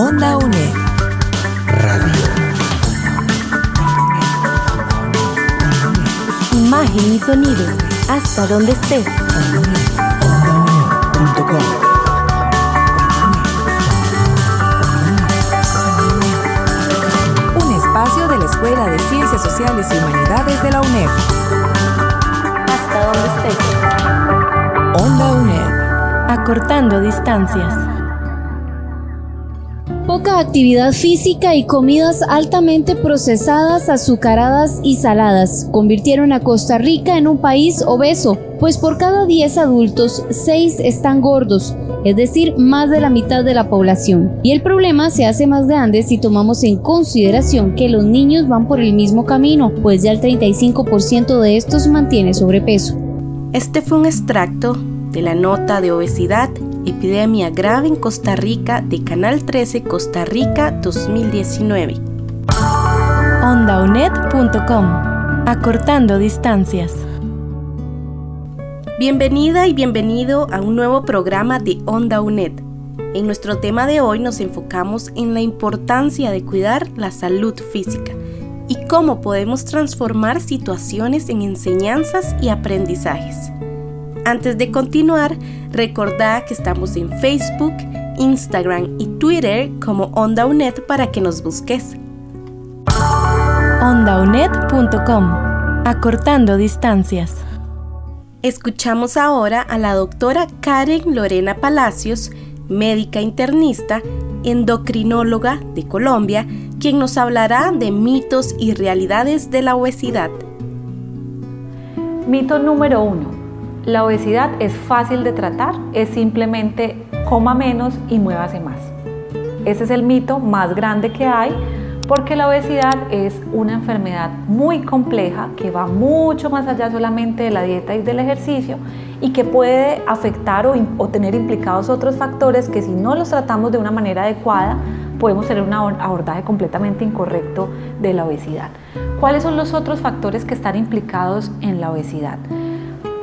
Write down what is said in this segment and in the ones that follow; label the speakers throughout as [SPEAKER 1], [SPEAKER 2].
[SPEAKER 1] Onda UNED. Radio.
[SPEAKER 2] Imagen y sonido. Hasta donde estés.
[SPEAKER 1] OndaUNED.com. Un espacio de la Escuela de Ciencias Sociales y Humanidades de la UNED.
[SPEAKER 2] Hasta donde estés.
[SPEAKER 1] Onda UNED.
[SPEAKER 2] Acortando distancias. Poca actividad física y comidas altamente procesadas, azucaradas y saladas convirtieron a Costa Rica en un país obeso, pues por cada 10 adultos, 6 están gordos, es decir, más de la mitad de la población. Y el problema se hace más grande si tomamos en consideración que los niños van por el mismo camino, pues ya el 35% de estos mantiene sobrepeso.
[SPEAKER 3] Este fue un extracto de la nota de obesidad, epidemia grave en Costa Rica de Canal 13 Costa Rica 2019.
[SPEAKER 2] OndaUNED.com Acortando distancias.
[SPEAKER 3] Bienvenida y bienvenido a un nuevo programa de Onda UNED. En nuestro tema de hoy nos enfocamos en la importancia de cuidar la salud física y cómo podemos transformar situaciones en enseñanzas y aprendizajes. Antes de continuar, recordá que estamos en Facebook, Instagram y Twitter como Onda UNED para que nos busques.
[SPEAKER 2] OndaUNED.com Acortando distancias.
[SPEAKER 3] Escuchamos ahora a la doctora Karen Lorena Palacios, médica internista, endocrinóloga de Colombia, quien nos hablará de mitos y realidades de la obesidad.
[SPEAKER 4] Mito número uno. La obesidad es fácil de tratar, es simplemente coma menos y muévase más. Ese es el mito más grande que hay porque la obesidad es una enfermedad muy compleja que va mucho más allá solamente de la dieta y del ejercicio y que puede afectar o, tener implicados otros factores que si no los tratamos de una manera adecuada podemos tener un abordaje completamente incorrecto de la obesidad. ¿Cuáles son los otros factores que están implicados en la obesidad?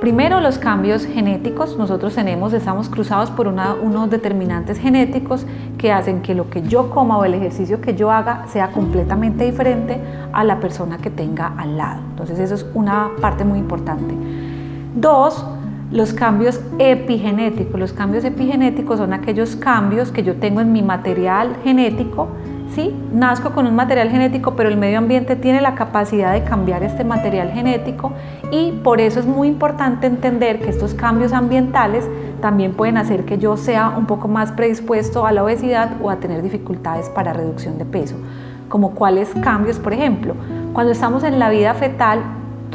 [SPEAKER 4] Primero, los cambios genéticos. Nosotros tenemos, estamos cruzados por unos determinantes genéticos que hacen que lo que yo coma o el ejercicio que yo haga sea completamente diferente a la persona que tenga al lado. Entonces, eso es una parte muy importante. Dos, los cambios epigenéticos. Los cambios epigenéticos son aquellos cambios que yo tengo en mi material genético ¿sí? Nazco con un material genético, pero el medio ambiente tiene la capacidad de cambiar este material genético y por eso es muy importante entender que estos cambios ambientales también pueden hacer que yo sea un poco más predispuesto a la obesidad o a tener dificultades para reducción de peso. Como cuáles cambios, por ejemplo, cuando estamos en la vida fetal,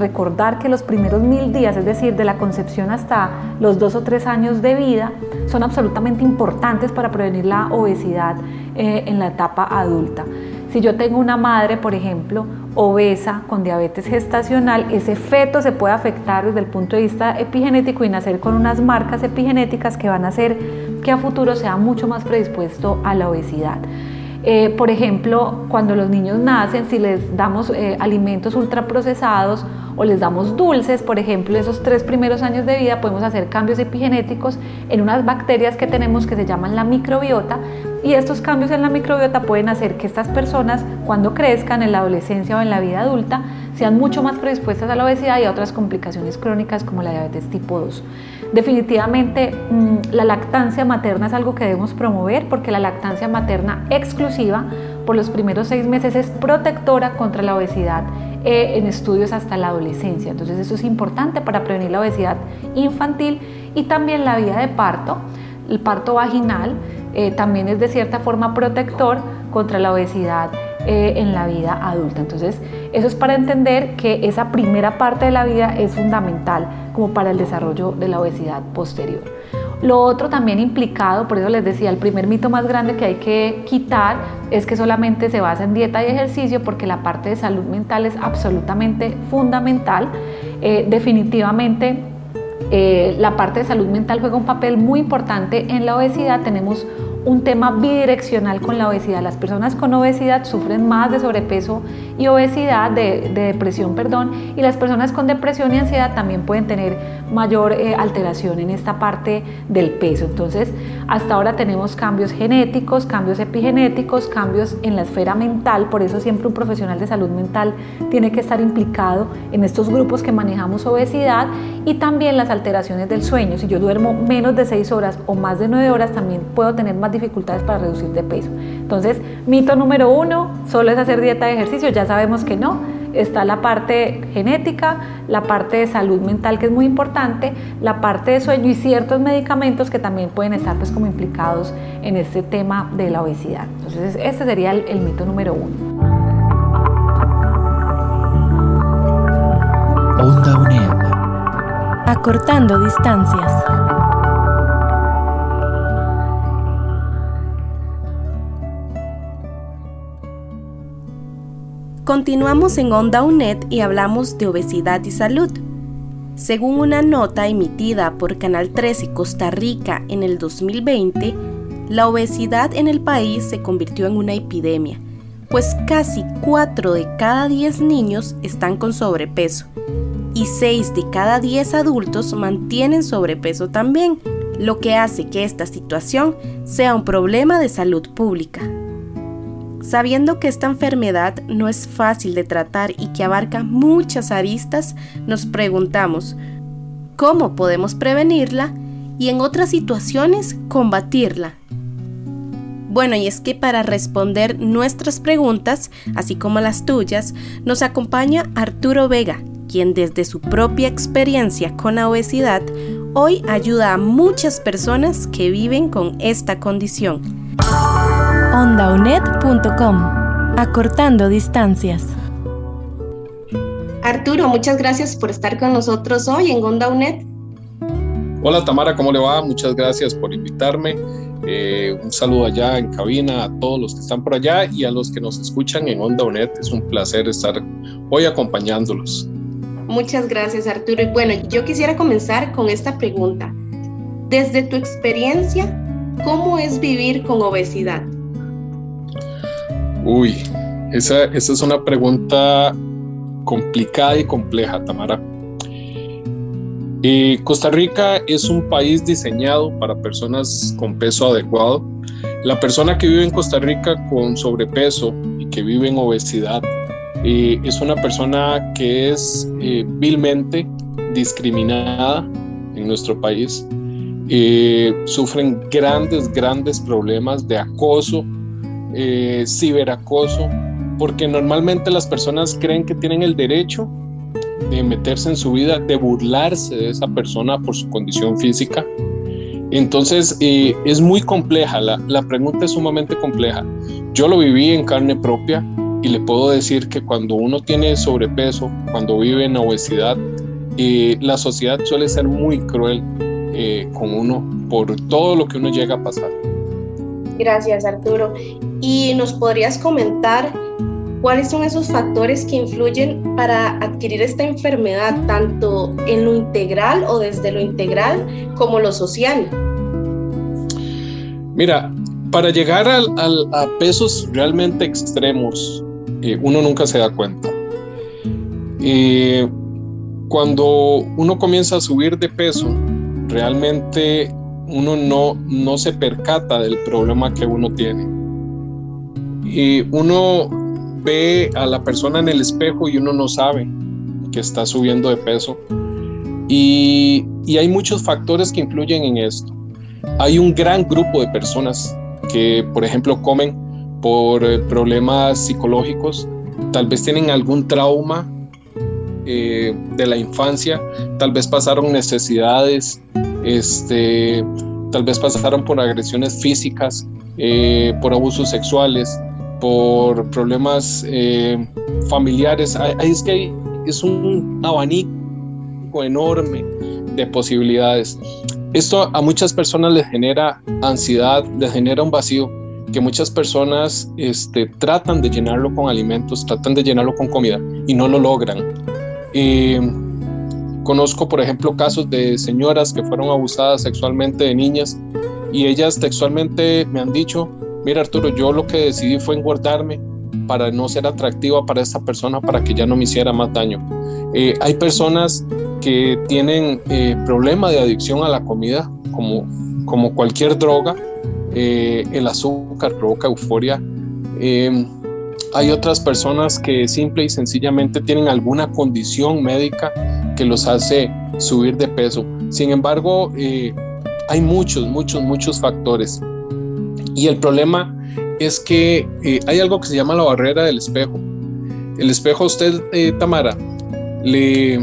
[SPEAKER 4] recordar que los primeros mil días, es decir, de la concepción hasta los dos o tres años de vida, son absolutamente importantes para prevenir la obesidad eh, en la etapa adulta. Si yo tengo una madre, por ejemplo, obesa con diabetes gestacional, ese feto se puede afectar desde el punto de vista epigenético y nacer con unas marcas epigenéticas que van a hacer que a futuro sea mucho más predispuesto a la obesidad. Eh, por ejemplo, cuando los niños nacen, si les damos eh, alimentos ultraprocesados o les damos dulces, por ejemplo, esos tres primeros años de vida podemos hacer cambios epigenéticos en unas bacterias que tenemos que se llaman la microbiota y estos cambios en la microbiota pueden hacer que estas personas cuando crezcan en la adolescencia o en la vida adulta sean mucho más predispuestas a la obesidad y a otras complicaciones crónicas como la diabetes tipo 2. Definitivamente mm, la lactancia materna es algo que debemos promover porque la lactancia materna exclusiva por los primeros seis meses es protectora contra la obesidad eh, en estudios hasta la adolescencia. Entonces eso es importante para prevenir la obesidad infantil y también la vía de parto. El parto vaginal eh, también es de cierta forma protector contra la obesidad eh, en la vida adulta. Entonces, eso es para entender que esa primera parte de la vida es fundamental como para el desarrollo de la obesidad posterior. Lo otro también implicado, por eso les decía, el primer mito más grande que hay que quitar es que solamente se basa en dieta y ejercicio porque la parte de salud mental es absolutamente fundamental. Eh, definitivamente eh, la parte de salud mental juega un papel muy importante en la obesidad. Tenemos un tema bidireccional con la obesidad. Las personas con obesidad sufren más de sobrepeso y obesidad, de, depresión, perdón, y las personas con depresión y ansiedad también pueden tener mayor eh, alteración en esta parte del peso. Entonces, hasta ahora tenemos cambios genéticos, cambios epigenéticos, cambios en la esfera mental, por eso siempre un profesional de salud mental tiene que estar implicado en estos grupos que manejamos obesidad y también las alteraciones del sueño. Si yo duermo menos de 6 horas o más de 9 horas, también puedo tener más dificultades para reducir de peso. Entonces, mito número uno, solo es hacer dieta de ejercicio, ya sabemos que no. Está la parte genética, la parte de salud mental que es muy importante, la parte de sueño y ciertos medicamentos que también pueden estar pues como implicados en este tema de la obesidad. Entonces ese sería el, el mito número uno.
[SPEAKER 1] Onda UNED. Acortando distancias.
[SPEAKER 3] Continuamos en Onda UNED y hablamos de obesidad y salud. Según una nota emitida por Canal 13 Costa Rica en el 2020, la obesidad en el país se convirtió en una epidemia, pues casi 4 de cada 10 niños están con sobrepeso y 6 de cada 10 adultos mantienen sobrepeso también, lo que hace que esta situación sea un problema de salud pública. Sabiendo que esta enfermedad no es fácil de tratar y que abarca muchas aristas, nos preguntamos, ¿cómo podemos prevenirla y en otras situaciones combatirla? Bueno, y es que para responder nuestras preguntas, así como las tuyas, nos acompaña Arturo Vega, quien desde su propia experiencia con la obesidad, hoy ayuda a muchas personas que viven con esta condición
[SPEAKER 1] ondaunet.com. Acortando distancias.
[SPEAKER 3] Arturo, muchas gracias por estar con nosotros hoy en OndaUNet.
[SPEAKER 5] Hola Tamara, ¿cómo le va? Muchas gracias por invitarme. Eh, un saludo allá en cabina a todos los que están por allá y a los que nos escuchan en Onda Es un placer estar hoy acompañándolos.
[SPEAKER 3] Muchas gracias Arturo. Y bueno, yo quisiera comenzar con esta pregunta. Desde tu experiencia, ¿cómo es vivir con obesidad?
[SPEAKER 5] Uy, esa, esa es una pregunta complicada y compleja, Tamara. Eh, Costa Rica es un país diseñado para personas con peso adecuado. La persona que vive en Costa Rica con sobrepeso y que vive en obesidad eh, es una persona que es eh, vilmente discriminada en nuestro país. sufren grandes, grandes problemas de acoso eh, ciberacoso, porque normalmente las personas creen que tienen el derecho de meterse en su vida, de burlarse de esa persona por su condición física. Entonces eh, es muy compleja, la, pregunta es sumamente compleja. Yo lo viví en carne propia y le puedo decir que cuando uno tiene sobrepeso, cuando vive en obesidad, eh, la sociedad suele ser muy cruel eh, con uno por todo lo que uno llega a pasar.
[SPEAKER 3] Gracias, Arturo. ¿Y nos podrías comentar cuáles son esos factores que influyen para adquirir esta enfermedad, tanto en lo integral o desde lo integral como lo social?
[SPEAKER 5] Mira, para llegar a pesos realmente extremos, eh, uno nunca se da cuenta. Eh, cuando uno comienza a subir de peso, realmente uno no, no se percata del problema que uno tiene. Y uno ve a la persona en el espejo y uno no sabe que está subiendo de peso. Y, y hay muchos factores que influyen en esto. Hay un gran grupo de personas que, por ejemplo, comen por eh, problemas psicológicos, tal vez tienen algún trauma eh, de la infancia, tal vez pasaron necesidades este, tal vez pasaron por agresiones físicas, eh, por abusos sexuales, por problemas eh, familiares. Es que es un abanico enorme de posibilidades. Esto a muchas personas les genera ansiedad, les genera un vacío que muchas personas este, tratan de llenarlo con alimentos, tratan de llenarlo con comida y no lo logran. Eh, Conozco, por ejemplo, casos de señoras que fueron abusadas sexualmente de niñas y ellas textualmente me han dicho, mira Arturo, yo lo que decidí fue engordarme para no ser atractiva para esta persona, para que ya no me hiciera más daño. Eh, hay personas que tienen eh, problema de adicción a la comida, como, como cualquier droga. Eh, el azúcar provoca euforia. Em, hay otras personas que simple y sencillamente tienen alguna condición médica que los hace subir de peso. Sin embargo, hay muchos, muchos, muchos factores. Y el problema es que eh, hay algo que se llama la barrera del espejo. El espejo a usted, eh, Tamara, le,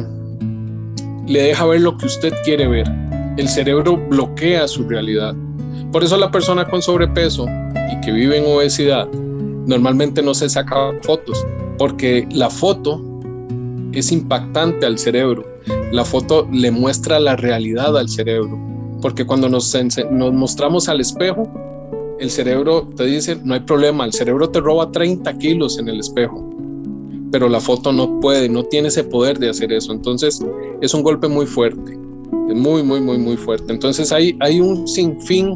[SPEAKER 5] le deja ver lo que usted quiere ver. El cerebro bloquea su realidad. Por eso la persona con sobrepeso y que vive en obesidad normalmente no se saca fotos, porque la foto es impactante al cerebro. La foto le muestra la realidad al cerebro porque cuando nos, mostramos al espejo, el cerebro te dice, no hay problema, el cerebro te roba 30 kilos en el espejo, pero la foto no puede, no tiene ese poder de hacer eso. Entonces es un golpe muy fuerte, muy, muy, muy, muy fuerte. Entonces hay, hay un sinfín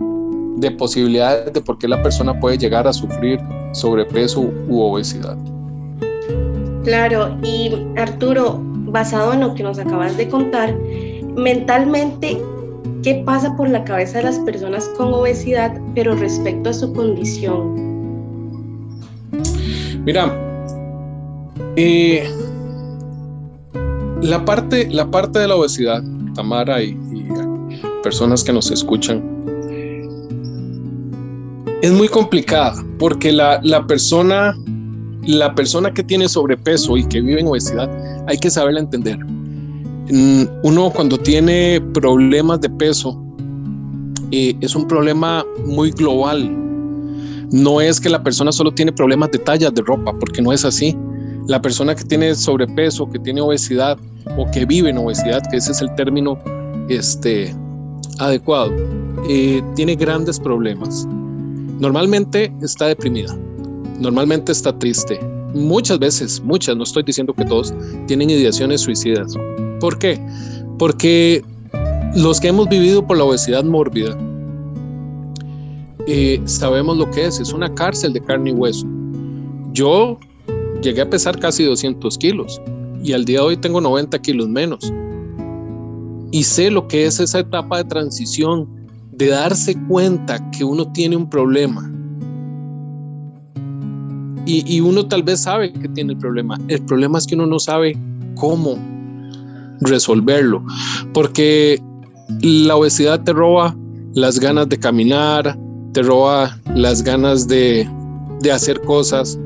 [SPEAKER 5] de posibilidades de por qué la persona puede llegar a sufrir sobrepeso u obesidad.
[SPEAKER 3] Claro, y Arturo, basado en lo que nos acabas de contar, mentalmente, ¿Qué pasa por la cabeza de las personas con obesidad, pero respecto a su condición?
[SPEAKER 5] Mira, eh, la, parte, la parte de la obesidad, Tamara y, personas que nos escuchan, es muy complicada porque la, la, persona, la persona que tiene sobrepeso y que vive en obesidad, hay que saberla entender uno cuando tiene problemas de peso, eh, es un problema muy global. No es que la persona solo tiene problemas de tallas de ropa, porque no es así. La persona que tiene sobrepeso, que tiene obesidad o que vive en obesidad, que ese es el término este, adecuado, eh, tiene grandes problemas. Normalmente está deprimida, normalmente está triste. Muchas veces, muchas, no estoy diciendo que todos, tienen ideaciones suicidas. ¿Por qué? Porque los que hemos vivido por la obesidad mórbida eh, sabemos lo que es, es una cárcel de carne y hueso. Yo llegué a pesar casi 200 kilos y al día de hoy tengo 90 kilos menos. Y sé lo que es esa etapa de transición, de darse cuenta que uno tiene un problema. Y, uno tal vez sabe que tiene el problema. El problema es que uno no sabe cómo resolverlo, porque la obesidad te roba las ganas de caminar, te roba las ganas de, hacer cosas.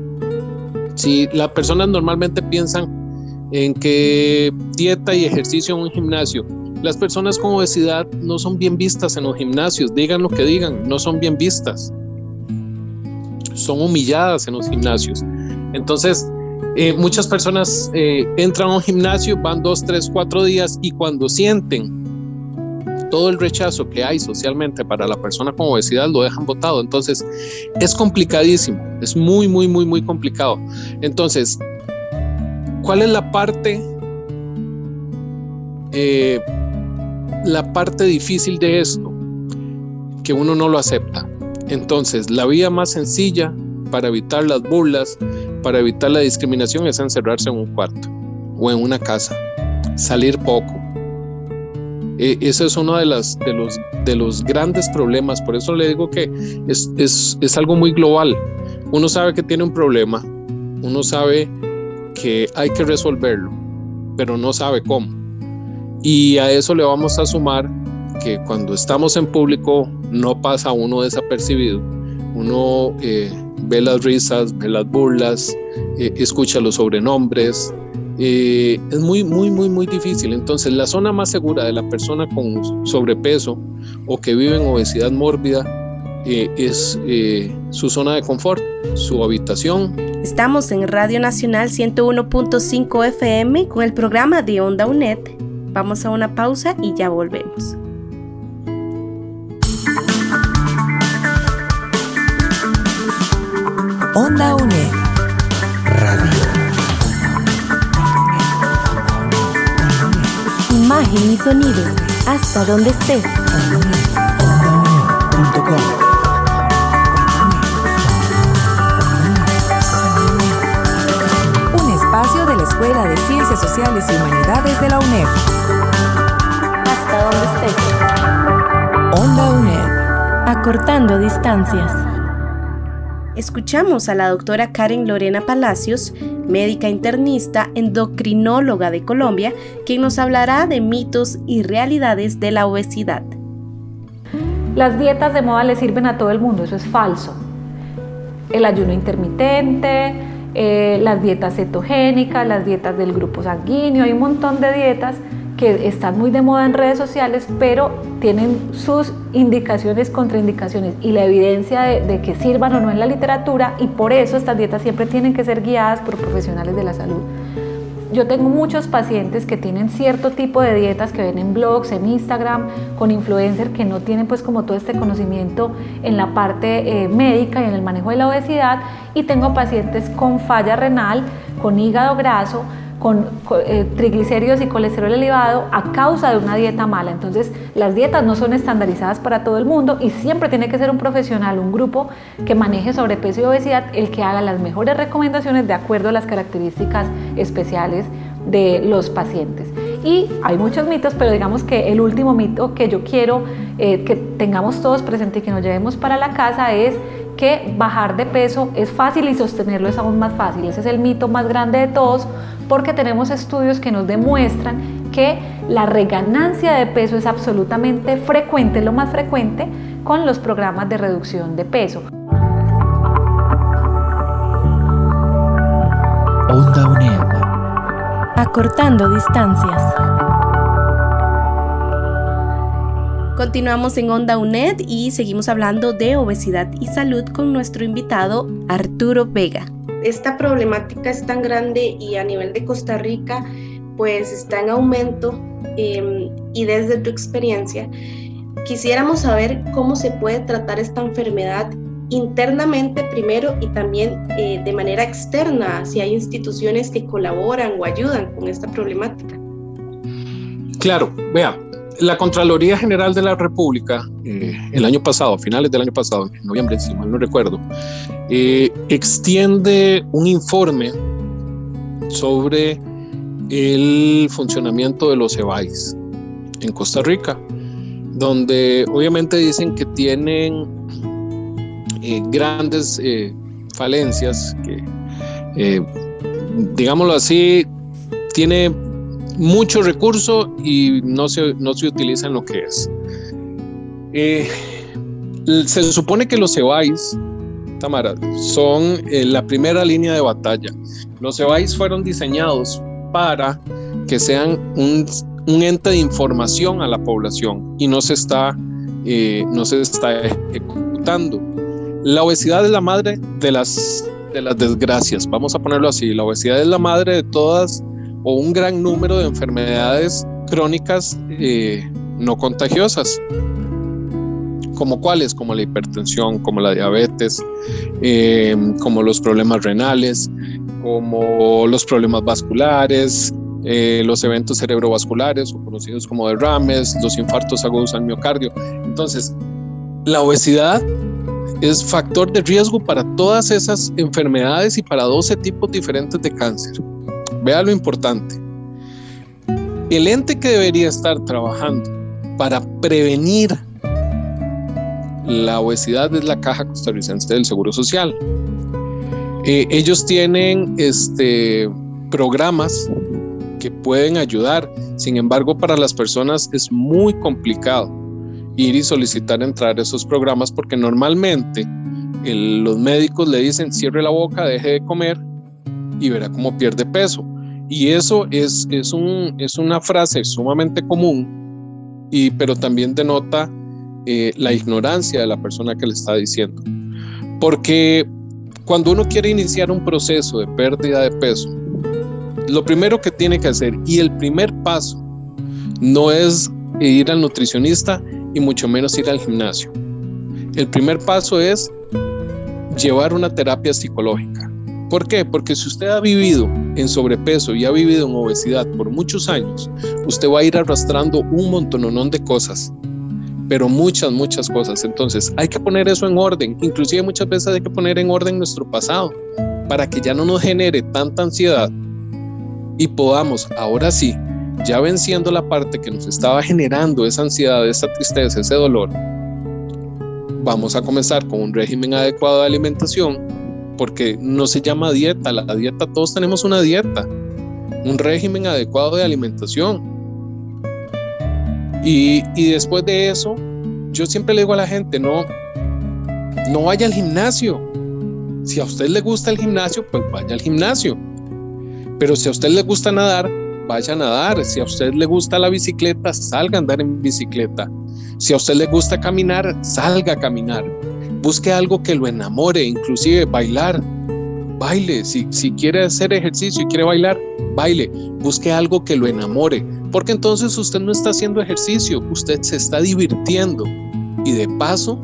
[SPEAKER 5] Si las personas normalmente piensan en que dieta y ejercicio en un gimnasio, las personas con obesidad no son bien vistas en los gimnasios, digan lo que digan, no son bien vistas. Son humilladas en los gimnasios. Entonces, eh, muchas personas eh, entran a un gimnasio, van dos, tres, cuatro días y cuando sienten todo el rechazo que hay socialmente para la persona con obesidad lo dejan botado. Entonces es complicadísimo, es muy, muy, muy, muy complicado. Entonces, ¿cuál es la parte, eh, la parte difícil de esto? Que uno no lo acepta. Entonces, la vía más sencilla para evitar las burlas, para evitar la discriminación es encerrarse en un cuarto o en una casa, salir poco. E, eso es uno de, las, de, los, de los grandes problemas, por eso le digo que es, es, es algo muy global. Uno sabe que tiene un problema, uno sabe que hay que resolverlo, pero no sabe cómo. Y a eso le vamos a sumar que cuando estamos en público no pasa uno desapercibido. Uno eh, ve las risas, ve las burlas, eh, escucha los sobrenombres. Eh, es muy, muy, muy, muy difícil. Entonces, la zona más segura de la persona con sobrepeso o que vive en obesidad mórbida eh, es su zona de confort, su habitación.
[SPEAKER 3] Estamos en Radio Nacional 101.5 FM con el programa de Onda UNED. Vamos a una pausa y ya volvemos.
[SPEAKER 1] Onda UNE. Radio. Imagen y sonido. Hasta donde estés. Onda Escuela de Ciencias Sociales y Humanidades de la UNED.
[SPEAKER 3] Hasta donde estés.
[SPEAKER 1] Onda UNED.
[SPEAKER 3] Acortando distancias. Escuchamos a la doctora Karen Lorena Palacios, médica internista, endocrinóloga de Colombia, quien nos hablará de mitos y realidades de la obesidad.
[SPEAKER 4] Las dietas de moda le sirven a todo el mundo, eso es falso. El ayuno intermitente, eh, las dietas cetogénicas, las dietas del grupo sanguíneo, hay un montón de dietas que están muy de moda en redes sociales, pero tienen sus indicaciones, contraindicaciones y la evidencia de, que sirvan o no en la literatura y por eso estas dietas siempre tienen que ser guiadas por profesionales de la salud. Yo tengo muchos pacientes que tienen cierto tipo de dietas que ven en blogs, en Instagram, con influencers que no tienen pues como todo este conocimiento en la parte eh, médica y en el manejo de la obesidad y tengo pacientes con falla renal, con hígado graso, con eh, triglicéridos y colesterol elevado a causa de una dieta mala. Entonces, las dietas no son estandarizadas para todo el mundo y siempre tiene que ser un profesional, un grupo que maneje sobrepeso y obesidad el que haga las mejores recomendaciones de acuerdo a las características especiales de los pacientes. Y hay muchos mitos, pero digamos que el último mito que yo quiero eh, que tengamos todos presente y que nos llevemos para la casa es que bajar de peso es fácil y sostenerlo es aún más fácil. Ese es el mito más grande de todos porque tenemos estudios que nos demuestran que la reganancia de peso es absolutamente frecuente, lo más frecuente, con los programas de reducción de peso.
[SPEAKER 1] Onda UNED.
[SPEAKER 3] Acortando distancias. Continuamos en Onda UNED y seguimos hablando de obesidad y salud con nuestro invitado Arturo Vega
[SPEAKER 6] esta problemática es tan grande y a nivel de Costa Rica, pues está en aumento em, y desde tu experiencia, quisiéramos saber cómo se puede tratar esta enfermedad internamente primero y también eh, de manera externa, si hay instituciones que colaboran o ayudan con esta problemática.
[SPEAKER 5] Claro, vea, la Contraloría General de la República, eh, el año pasado, a finales del año pasado, en noviembre, si mal no recuerdo, eh, extiende un informe sobre el funcionamiento de los EBAIS en Costa Rica, donde obviamente dicen que tienen eh, grandes falencias, que digámoslo así, tiene mucho recurso y no se, no se utiliza en lo que es. Eh, se supone que los EBAIS, Tamara, son eh, la primera línea de batalla. Los EBAIS fueron diseñados para que sean un, un ente de información a la población y no se está, eh, no se está ejecutando. La obesidad es la madre de las, de las desgracias, vamos a ponerlo así. La obesidad es la madre de todas o un gran número de enfermedades crónicas eh, no contagiosas. ¿Como cuáles? Como la hipertensión, como la diabetes, eh, como los problemas renales, como los problemas vasculares, eh, los eventos cerebrovasculares o conocidos como derrames, los infartos agudos al miocardio. Entonces, la obesidad es factor de riesgo para todas esas enfermedades y para 12 tipos diferentes de cáncer. Vea lo importante. El ente que debería estar trabajando para prevenir la obesidad es la Caja Costarricense del Seguro Social. Eh, ellos tienen este, programas que pueden ayudar, sin embargo para las personas es muy complicado ir y solicitar entrar a esos programas porque normalmente los médicos le dicen cierre la boca, deje de comer y verá cómo pierde peso. Y eso es, es, un, es una frase sumamente común, y, pero también denota eh, la ignorancia de la persona que le está diciendo. Porque cuando uno quiere iniciar un proceso de pérdida de peso, lo primero que tiene que hacer y el primer paso no es ir al nutricionista y mucho menos ir al gimnasio. El primer paso es llevar una terapia psicológica. ¿Por qué? Porque si usted ha vivido en sobrepeso y ha vivido en obesidad por muchos años, usted va a ir arrastrando un montón de cosas, pero muchas, muchas cosas. Entonces hay que poner eso en orden. Inclusive muchas veces hay que poner en orden nuestro pasado para que ya no nos genere tanta ansiedad y podamos, ahora sí, ya venciendo la parte que nos estaba generando esa ansiedad, esa tristeza, ese dolor, vamos a comenzar con un régimen adecuado de alimentación, porque no se llama dieta, la dieta, todos tenemos una dieta, un régimen adecuado de alimentación. Y, después de eso, yo siempre le digo a la gente, no, no vaya al gimnasio. Si a usted le gusta el gimnasio, pues vaya al gimnasio. Pero si a usted le gusta nadar, vaya a nadar. Si a usted le gusta la bicicleta, salga a andar en bicicleta. Si a usted le gusta caminar, salga a caminar. Busque algo que lo enamore, inclusive bailar. Baile, si, si quiere hacer ejercicio y quiere bailar, baile. Busque algo que lo enamore, porque entonces usted no está haciendo ejercicio, usted se está divirtiendo y de paso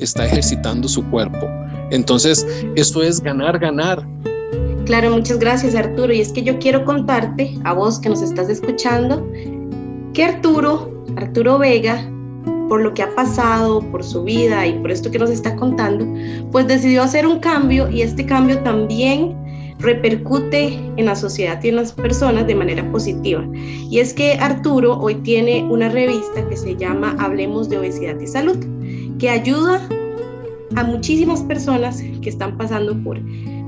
[SPEAKER 5] está ejercitando su cuerpo. Entonces, esto es ganar, ganar.
[SPEAKER 3] Claro, muchas gracias Arturo. Y es que yo quiero contarte, a vos que nos estás escuchando, que Arturo, Arturo Vega, por lo que ha pasado, por su vida y por esto que nos está contando, pues decidió hacer un cambio y este cambio también repercute en la sociedad y en las personas de manera positiva. Y es que Arturo hoy tiene una revista que se llama Hablemos de Obesidad y Salud, que ayuda a muchísimas personas que están pasando por,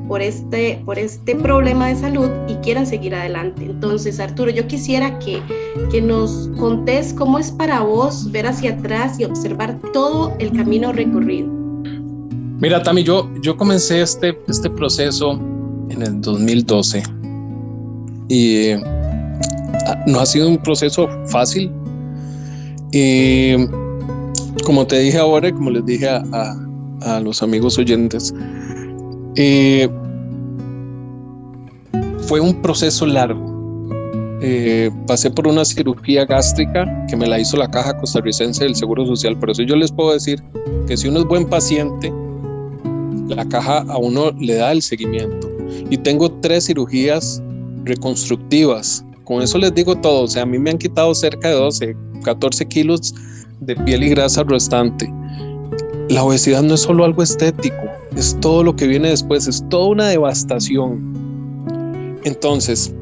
[SPEAKER 3] por, este, por este problema de salud y quieran seguir adelante. Entonces, Arturo, yo quisiera que, que nos contés cómo es para vos ver hacia atrás y observar todo el camino recorrido.
[SPEAKER 5] Mira, Tami, yo, yo comencé este, este proceso en el 2012 y ah, no ha sido un proceso fácil. Y como te dije ahora, como les dije a, a los amigos oyentes. Eh, fue un proceso largo. Eh, pasé por una cirugía gástrica que me la hizo la Caja Costarricense del Seguro Social. Por eso yo les puedo decir que si uno es buen paciente, la caja a uno le da el seguimiento. Y tengo tres cirugías reconstructivas. Con eso les digo todo. O sea, a mí me han quitado cerca de 12, 14 kilos de piel y grasa restante la obesidad no es solo algo estético, es todo lo que viene después, es toda una devastación. Entonces,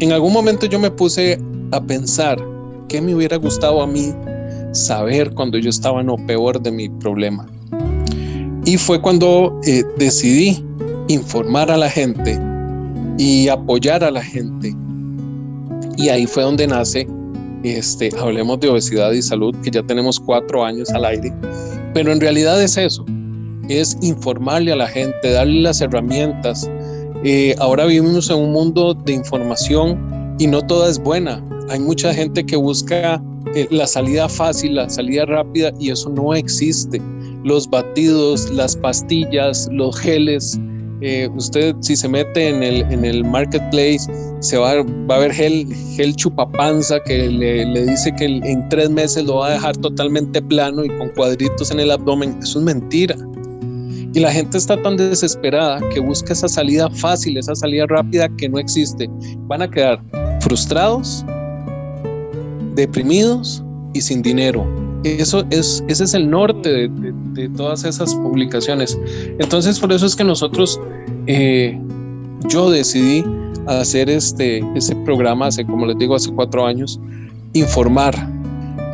[SPEAKER 5] en algún momento yo me puse a pensar qué me hubiera gustado a mí saber cuando yo estaba en lo peor de mi problema. Y fue cuando eh, decidí informar a la gente y apoyar a la gente. Y ahí fue donde nace este, Hablemos de Obesidad y Salud, que ya tenemos cuatro años al aire pero en realidad es eso, es informarle a la gente, darle las herramientas. Eh, ahora vivimos en un mundo de información y no toda es buena. Hay mucha gente que busca eh, la salida fácil, la salida rápida y eso no existe. Los batidos, las pastillas, los geles, eh, usted si se mete en el, en el marketplace, se va, va a ver gel, gel chupapanza que le, le, dice que en tres meses lo va a dejar totalmente plano y con cuadritos en el abdomen. Eso es mentira. Y la gente está tan desesperada que busca esa salida fácil, esa salida rápida que no existe. Van a quedar frustrados, deprimidos y sin dinero. Eso es, ese es el norte de, todas esas publicaciones. Entonces, por eso es que nosotros, eh, yo decidí hacer este, programa hace, como les digo, hace cuatro años, informar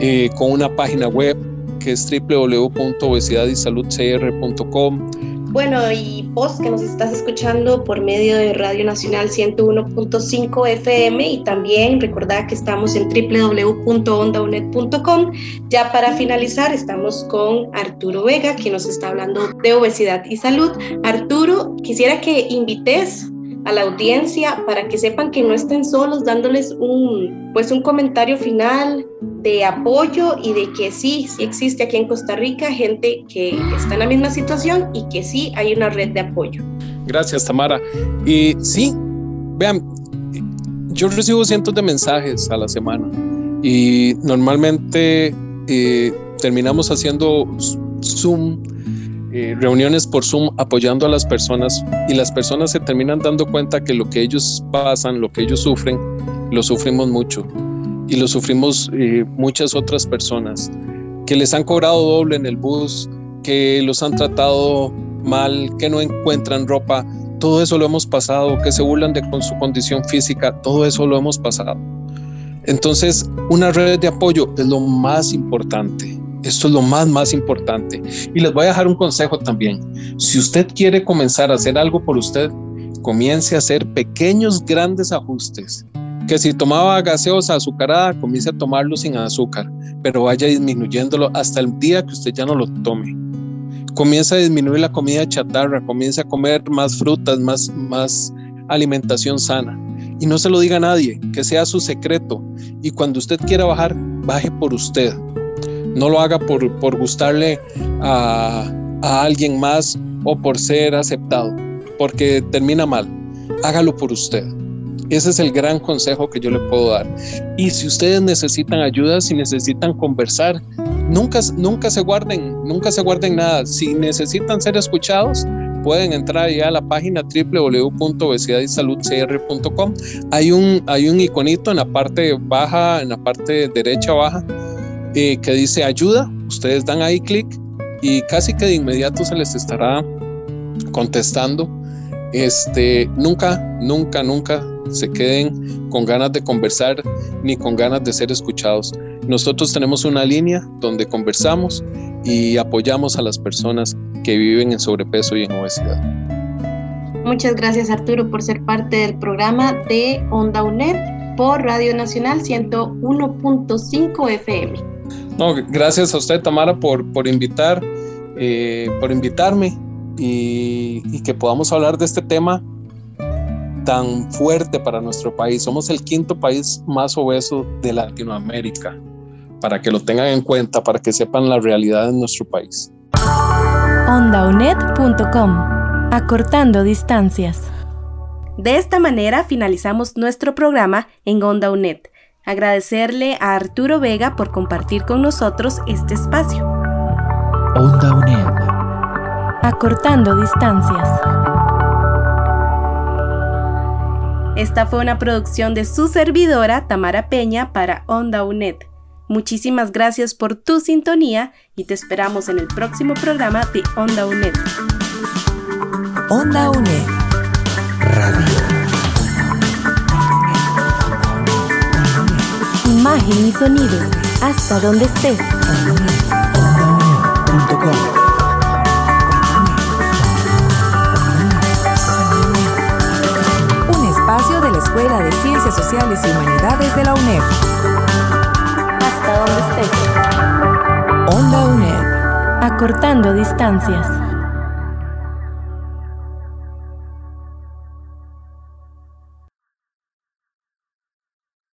[SPEAKER 5] eh, con una página web que es www.obesidadisaludcr.com
[SPEAKER 3] bueno, y vos que nos estás escuchando por medio de Radio Nacional 101.5 FM y también recordad que estamos en www.ondaunet.com. Ya para finalizar, estamos con Arturo Vega, que nos está hablando de obesidad y salud. Arturo, quisiera que invites a la audiencia para que sepan que no estén solos, dándoles un, pues un comentario final de apoyo y de que sí, sí existe aquí en Costa Rica gente que está en la misma situación y que sí hay una red de apoyo.
[SPEAKER 5] Gracias, Tamara. Y sí, vean, yo recibo cientos de mensajes a la semana y normalmente eh, terminamos haciendo Zoom eh, reuniones por Zoom apoyando a las personas y las personas se terminan dando cuenta que lo que ellos pasan, lo que ellos sufren, lo sufrimos mucho y lo sufrimos eh, muchas otras personas que les han cobrado doble en el bus, que los han tratado mal, que no encuentran ropa. todo eso lo hemos pasado, que se burlan de con su condición física, todo eso lo hemos pasado. Entonces, una red de apoyo es lo más importante. Esto es lo más, más importante. Y les voy a dejar un consejo también. Si usted quiere comenzar a hacer algo por usted, comience a hacer pequeños, grandes ajustes. Que si tomaba gaseosa azucarada, comience a tomarlo sin azúcar, pero vaya disminuyéndolo hasta el día que usted ya no lo tome. Comienza a disminuir la comida chatarra, comience a comer más frutas, más, más alimentación sana. Y no se lo diga a nadie, que sea su secreto. Y cuando usted quiera bajar, baje por usted. No lo haga por, por gustarle a, a alguien más o por ser aceptado, porque termina mal. Hágalo por usted. Ese es el gran consejo que yo le puedo dar. Y si ustedes necesitan ayuda, si necesitan conversar, nunca, nunca se guarden, nunca se guarden nada. Si necesitan ser escuchados, pueden entrar ya a la página www.obesidadisaludcr.com. Hay un, hay un iconito en la parte baja, en la parte derecha baja, eh, que dice ayuda. Ustedes dan ahí clic y casi que de inmediato se les estará contestando. Este, nunca, nunca, nunca se queden con ganas de conversar ni con ganas de ser escuchados. Nosotros tenemos una línea donde conversamos y apoyamos a las personas que viven en sobrepeso y en obesidad.
[SPEAKER 6] Muchas gracias Arturo por ser parte del programa de Onda UNED por Radio Nacional 101.5 FM.
[SPEAKER 5] No, gracias a usted Tamara por, por invitar, eh, por invitarme y, y que podamos hablar de este tema tan fuerte para nuestro país. Somos el quinto país más obeso de Latinoamérica, para que lo tengan en cuenta, para que sepan la realidad de nuestro país.
[SPEAKER 3] OndaUNED.com Acortando distancias. De esta manera finalizamos nuestro programa en Onda UNED. Agradecerle a Arturo Vega por compartir con nosotros este espacio.
[SPEAKER 7] Onda UNED.
[SPEAKER 3] Acortando distancias. Esta fue una producción de su servidora Tamara Peña para Onda UNED. Muchísimas gracias por tu sintonía y te esperamos en el próximo programa de Onda UNED.
[SPEAKER 1] Onda UNED.
[SPEAKER 7] Radio.
[SPEAKER 3] Imagen y sonido, hasta donde estés.
[SPEAKER 1] Un espacio de la Escuela de Ciencias Sociales y Humanidades de la UNED.
[SPEAKER 3] Hasta donde estés.
[SPEAKER 1] Onda UNED.
[SPEAKER 3] Acortando distancias.